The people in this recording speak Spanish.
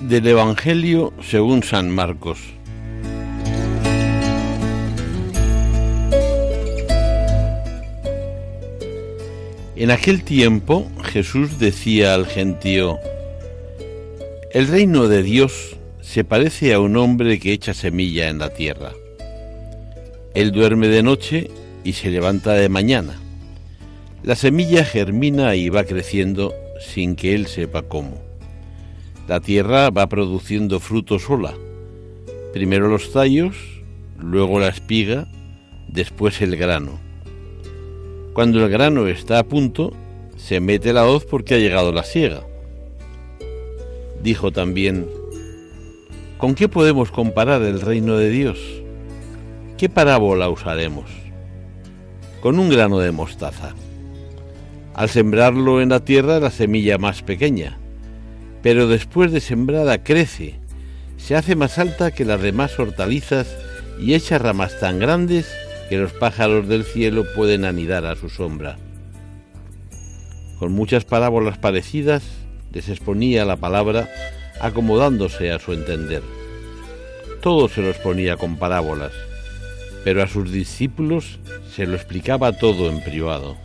Del Evangelio según San Marcos. En aquel tiempo Jesús decía al gentío, El reino de Dios se parece a un hombre que echa semilla en la tierra. Él duerme de noche y se levanta de mañana. La semilla germina y va creciendo sin que él sepa cómo. La tierra va produciendo fruto sola. Primero los tallos, luego la espiga, después el grano. Cuando el grano está a punto, se mete la hoz porque ha llegado la siega. Dijo también, ¿con qué podemos comparar el reino de Dios? ¿Qué parábola usaremos? Con un grano de mostaza. Al sembrarlo en la tierra la semilla más pequeña, pero después de sembrada crece, se hace más alta que las demás hortalizas y echa ramas tan grandes que los pájaros del cielo pueden anidar a su sombra. Con muchas parábolas parecidas les exponía la palabra acomodándose a su entender. Todo se lo exponía con parábolas, pero a sus discípulos se lo explicaba todo en privado.